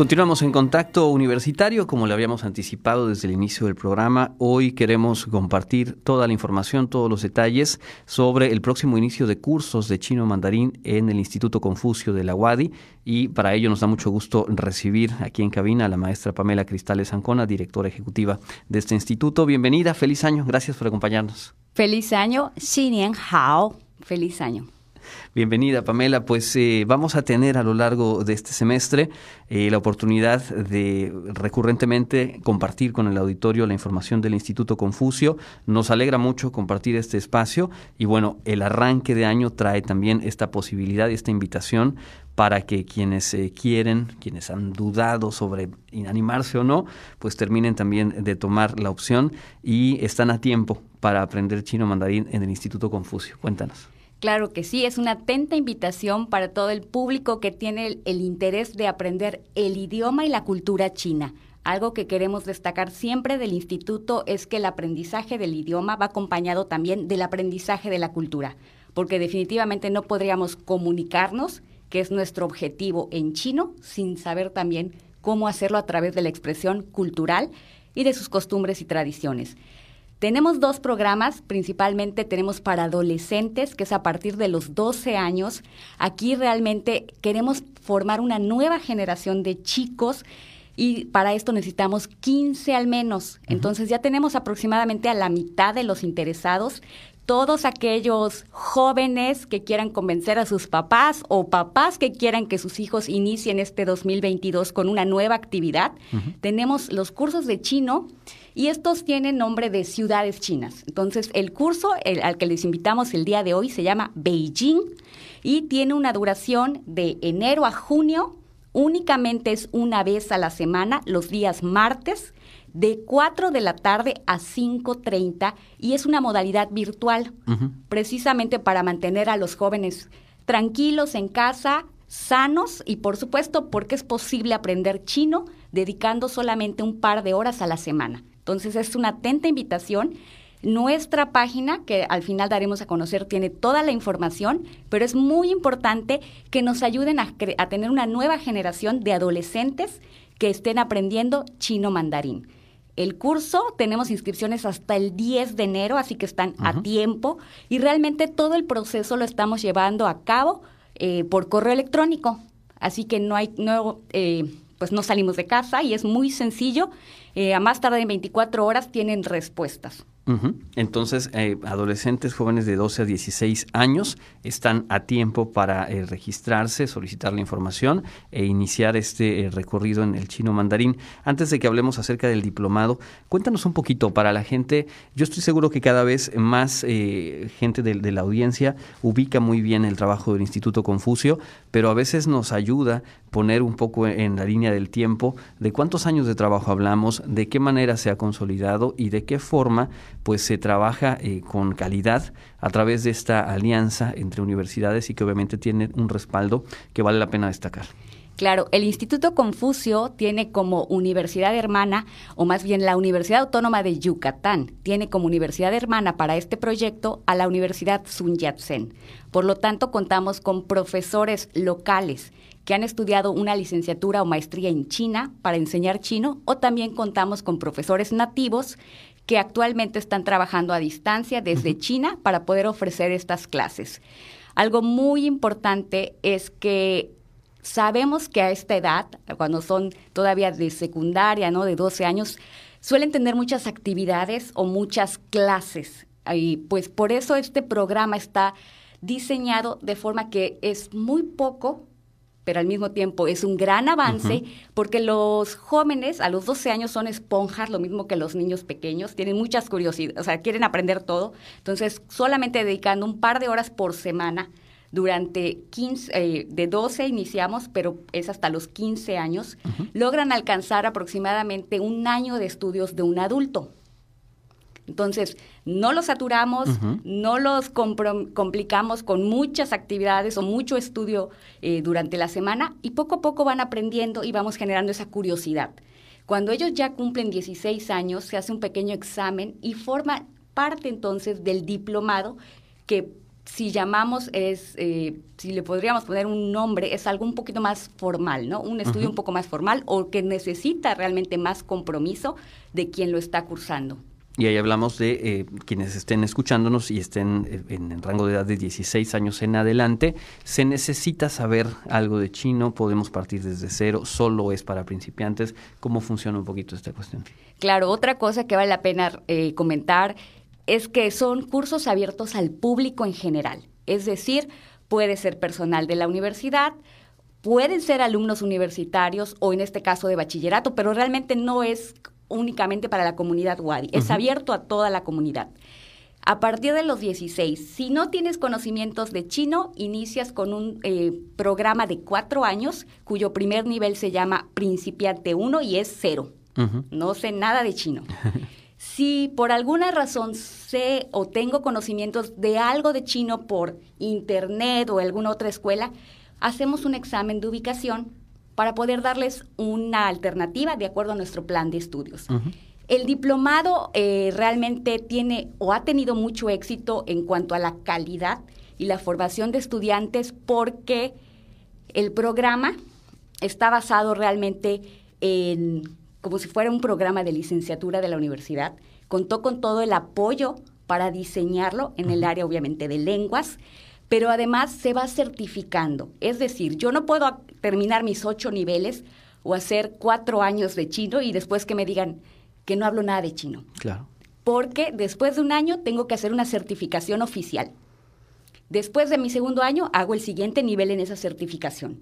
Continuamos en contacto universitario, como le habíamos anticipado desde el inicio del programa. Hoy queremos compartir toda la información, todos los detalles sobre el próximo inicio de cursos de chino mandarín en el Instituto Confucio de la UADI. Y para ello nos da mucho gusto recibir aquí en cabina a la maestra Pamela Cristales Ancona, directora ejecutiva de este instituto. Bienvenida, feliz año, gracias por acompañarnos. Feliz año, Xinian Hao, feliz año. Bienvenida, Pamela. Pues eh, vamos a tener a lo largo de este semestre eh, la oportunidad de recurrentemente compartir con el auditorio la información del Instituto Confucio. Nos alegra mucho compartir este espacio y bueno, el arranque de año trae también esta posibilidad y esta invitación para que quienes eh, quieren, quienes han dudado sobre animarse o no, pues terminen también de tomar la opción y están a tiempo para aprender chino mandarín en el Instituto Confucio. Cuéntanos. Claro que sí, es una atenta invitación para todo el público que tiene el, interés de aprender el idioma y la cultura china. Algo que queremos destacar siempre del instituto es que el aprendizaje del idioma va acompañado también del aprendizaje de la cultura, porque definitivamente no podríamos comunicarnos, que es nuestro objetivo en chino, sin saber también cómo hacerlo a través de la expresión cultural y de sus costumbres y tradiciones. Tenemos dos programas, principalmente tenemos para adolescentes, que es a partir de los 12 años. Aquí realmente queremos formar una nueva generación de chicos y para esto necesitamos 15 al menos. Entonces ya tenemos aproximadamente a la mitad de los interesados. Todos aquellos jóvenes que quieran convencer a sus papás o papás que quieran que sus hijos inicien este 2022 con una nueva actividad, tenemos los cursos de chino y estos tienen nombre de ciudades chinas. Entonces, el curso al que les invitamos el día de hoy se llama Beijing y tiene una duración de enero a junio. Únicamente es una vez a la semana, los días martes, de 4 de la tarde a 5.30 y es una modalidad virtual, precisamente para mantener a los jóvenes tranquilos en casa, sanos y por supuesto porque es posible aprender chino dedicando solamente un par de horas a la semana. Entonces es una atenta invitación. Nuestra página, que al final daremos a conocer, tiene toda la información, pero es muy importante que nos ayuden a, tener una nueva generación de adolescentes que estén aprendiendo chino mandarín. El curso tenemos inscripciones hasta el 10 de enero, así que están a tiempo y realmente todo el proceso lo estamos llevando a cabo eh, por correo electrónico. Así que no hay, no, eh, pues no salimos de casa y es muy sencillo. Eh, a más tarde en 24 horas tienen respuestas. Entonces, eh, adolescentes jóvenes de 12 a 16 años están a tiempo para eh, registrarse, solicitar la información e iniciar este eh, recorrido en el chino mandarín. Antes de que hablemos acerca del diplomado, cuéntanos un poquito para la gente. Yo estoy seguro que cada vez más gente de, la audiencia ubica muy bien el trabajo del Instituto Confucio, pero a veces nos ayuda poner un poco en la línea del tiempo de cuántos años de trabajo hablamos, de qué manera se ha consolidado y de qué forma pues se trabaja eh, con calidad a través de esta alianza entre universidades y que obviamente tiene un respaldo que vale la pena destacar. Claro, el Instituto Confucio tiene como universidad hermana, o más bien la Universidad Autónoma de Yucatán, tiene como universidad hermana para este proyecto a la Universidad Sun Yat-sen. Por lo tanto, contamos con profesores locales que han estudiado una licenciatura o maestría en China para enseñar chino, o también contamos con profesores nativos que actualmente están trabajando a distancia desde China para poder ofrecer estas clases. Algo muy importante es que sabemos que a esta edad, cuando son todavía de secundaria, ¿no? De 12 años, suelen tener muchas actividades o muchas clases. Y pues por eso este programa está diseñado de forma que es muy poco pero al mismo tiempo es un gran avance porque los jóvenes a los 12 años son esponjas, lo mismo que los niños pequeños, tienen muchas curiosidades, o sea, quieren aprender todo. Entonces, solamente dedicando un par de horas por semana durante 15, eh, de 12 iniciamos, pero es hasta los 15 años, logran alcanzar aproximadamente un año de estudios de un adulto. Entonces, no los saturamos, no los complicamos con muchas actividades o mucho estudio eh, durante la semana y poco a poco van aprendiendo y vamos generando esa curiosidad. Cuando ellos ya cumplen 16 años, se hace un pequeño examen y forma parte entonces del diplomado que si llamamos, es, eh, si le podríamos poner un nombre, es algo un poquito más formal, ¿no? Un estudio un poco más formal o que necesita realmente más compromiso de quien lo está cursando. Y ahí hablamos de eh, quienes estén escuchándonos y estén eh, en el rango de edad de 16 años en adelante. Se necesita saber algo de chino, podemos partir desde cero, solo es para principiantes. ¿Cómo funciona un poquito esta cuestión? Claro, otra cosa que vale la pena eh, comentar es que son cursos abiertos al público en general. Es decir, puede ser personal de la universidad, pueden ser alumnos universitarios o en este caso de bachillerato, pero realmente no es únicamente para la comunidad Wadi, es abierto a toda la comunidad. A partir de los 16, si no tienes conocimientos de chino, inicias con un eh, programa de cuatro años, cuyo primer nivel se llama Principiante 1 y es cero. No sé nada de chino. si por alguna razón sé o tengo conocimientos de algo de chino por internet o alguna otra escuela, hacemos un examen de ubicación para poder darles una alternativa de acuerdo a nuestro plan de estudios. El diplomado eh, realmente tiene o ha tenido mucho éxito en cuanto a la calidad y la formación de estudiantes porque el programa está basado realmente en como si fuera un programa de licenciatura de la universidad. Contó con todo el apoyo para diseñarlo en el área obviamente de lenguas pero además se va certificando. Es decir, yo no puedo terminar mis ocho niveles o hacer cuatro años de chino y después que me digan que no hablo nada de chino. Claro. Porque después de un año tengo que hacer una certificación oficial. Después de mi segundo año hago el siguiente nivel en esa certificación.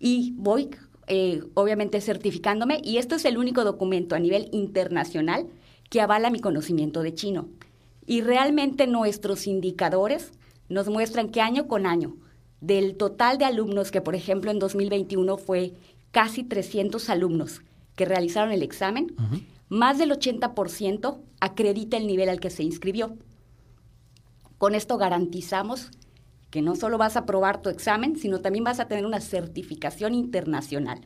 Y voy, eh, obviamente, certificándome y esto es el único documento a nivel internacional que avala mi conocimiento de chino. Y realmente nuestros indicadores nos muestran que año con año, del total de alumnos que, por ejemplo, en 2021 fue casi 300 alumnos que realizaron el examen, más del 80% acredita el nivel al que se inscribió. Con esto garantizamos que no solo vas a aprobar tu examen, sino también vas a tener una certificación internacional.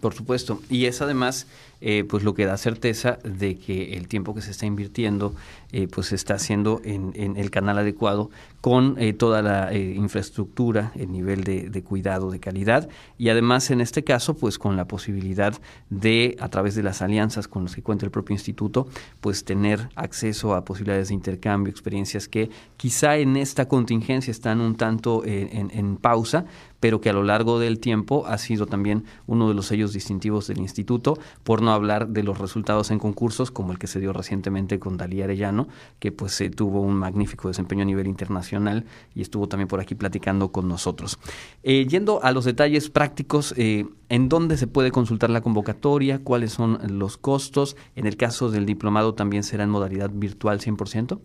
Por supuesto, y es además eh, pues lo que da certeza de que el tiempo que se está invirtiendo eh, pues está haciendo en, el canal adecuado con eh, toda la infraestructura, el nivel de, cuidado, de calidad y además en este caso pues con la posibilidad de a través de las alianzas con las que cuenta el propio instituto pues tener acceso a posibilidades de intercambio, experiencias que quizá en esta contingencia están un tanto en, en pausa, pero que a lo largo del tiempo ha sido también uno de los sellos distintivos del instituto, por no hablar de los resultados en concursos como el que se dio recientemente con Dalí Arellano, que pues eh, tuvo un magnífico desempeño a nivel internacional y estuvo también por aquí platicando con nosotros. Eh, yendo a los detalles prácticos, eh, ¿en dónde se puede consultar la convocatoria? ¿Cuáles son los costos? En el caso del diplomado también será en modalidad virtual 100%.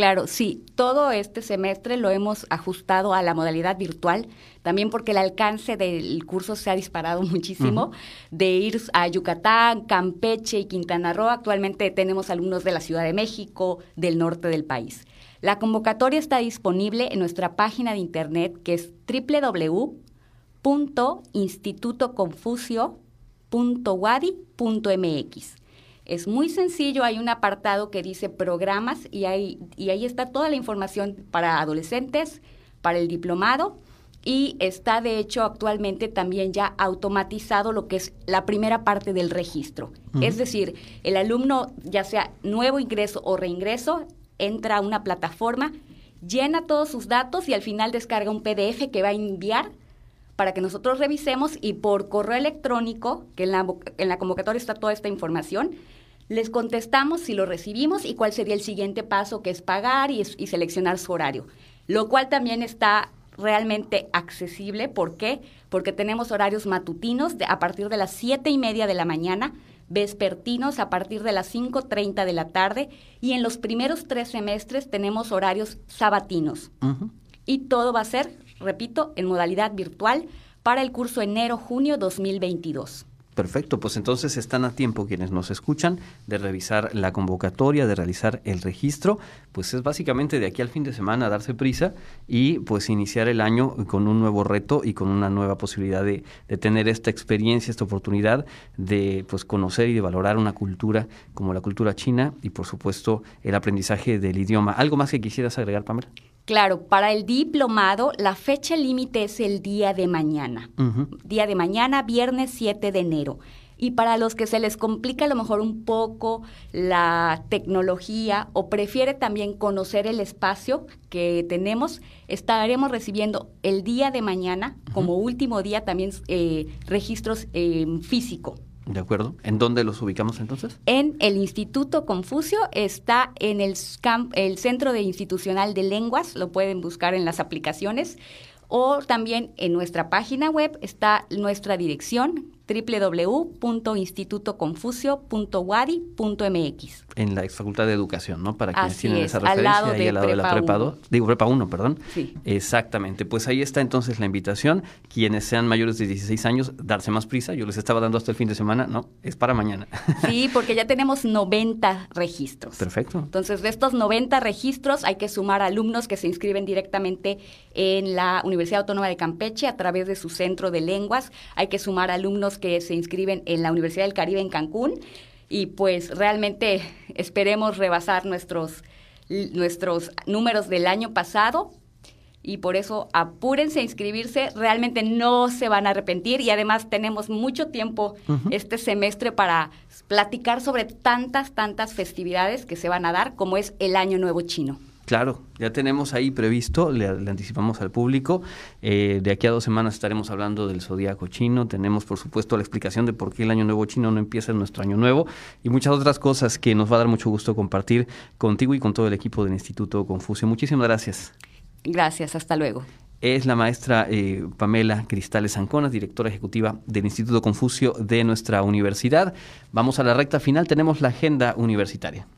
Claro, sí, todo este semestre lo hemos ajustado a la modalidad virtual, también porque el alcance del curso se ha disparado muchísimo, de ir a Yucatán, Campeche y Quintana Roo. Actualmente tenemos alumnos de la Ciudad de México, del norte del país. La convocatoria está disponible en nuestra página de internet que es www.institutoconfucio.wadi.mx. Es muy sencillo, hay un apartado que dice programas y ahí, y ahí está toda la información para adolescentes, para el diplomado y está de hecho actualmente también ya automatizado lo que es la primera parte del registro. Es decir, el alumno, ya sea nuevo ingreso o reingreso, entra a una plataforma, llena todos sus datos y al final descarga un PDF que va a enviar para que nosotros revisemos y por correo electrónico, que en la, en la convocatoria está toda esta información, les contestamos si lo recibimos y cuál sería el siguiente paso, que es pagar y, seleccionar su horario, lo cual también está realmente accesible. ¿Por qué? Porque tenemos horarios matutinos a partir de las siete y media de la mañana, vespertinos a partir de las 5.30 de la tarde y en los primeros tres semestres tenemos horarios sabatinos. Y todo va a ser, repito, en modalidad virtual para el curso enero-junio 2022. Perfecto, pues entonces están a tiempo quienes nos escuchan de revisar la convocatoria, de realizar el registro, pues es básicamente de aquí al fin de semana darse prisa y pues iniciar el año con un nuevo reto y con una nueva posibilidad de, tener esta experiencia, esta oportunidad de pues conocer y de valorar una cultura como la cultura china y por supuesto el aprendizaje del idioma. ¿Algo más que quisieras agregar, Pamela? Claro, para el diplomado la fecha límite es el día de mañana. Día de mañana, viernes 7 de enero. Y para los que se les complica a lo mejor un poco la tecnología o prefiere también conocer el espacio que tenemos, estaremos recibiendo el día de mañana, como último día, también eh, registros en físico. De acuerdo. ¿En dónde los ubicamos entonces? En el Instituto Confucio, está en el, el Centro de Institucional de Lenguas, lo pueden buscar en las aplicaciones, o también en nuestra página web está nuestra dirección www.institutoconfucio.wadi.mx. En la Facultad de Educación, ¿no? Para quienes tienen esa referencia, ahí al lado de la prepa 2. Digo, prepa 1, perdón. Sí. Exactamente. Pues ahí está entonces la invitación. Quienes sean mayores de 16 años, darse más prisa. Yo les estaba dando hasta el fin de semana. No, es para mañana. Sí, porque ya tenemos 90 registros. Perfecto. Entonces, de estos 90 registros, hay que sumar alumnos que se inscriben directamente en la Universidad Autónoma de Campeche a través de su centro de lenguas. Hay que sumar alumnos que se inscriben en la Universidad del Caribe en Cancún. Y pues realmente esperemos rebasar nuestros, nuestros números del año pasado. Y por eso apúrense a inscribirse, realmente no se van a arrepentir. Y además tenemos mucho tiempo este semestre para platicar sobre tantas, tantas festividades que se van a dar como es el Año Nuevo Chino. Claro, ya tenemos ahí previsto, le, anticipamos al público. Eh, de aquí a dos semanas estaremos hablando del zodiaco chino. Tenemos, por supuesto, la explicación de por qué el año nuevo chino no empieza en nuestro año nuevo y muchas otras cosas que nos va a dar mucho gusto compartir contigo y con todo el equipo del Instituto Confucio. Muchísimas gracias. Gracias, hasta luego. Es la maestra eh, Pamela Cristales Anconas, directora ejecutiva del Instituto Confucio de nuestra universidad. Vamos a la recta final, tenemos la agenda universitaria.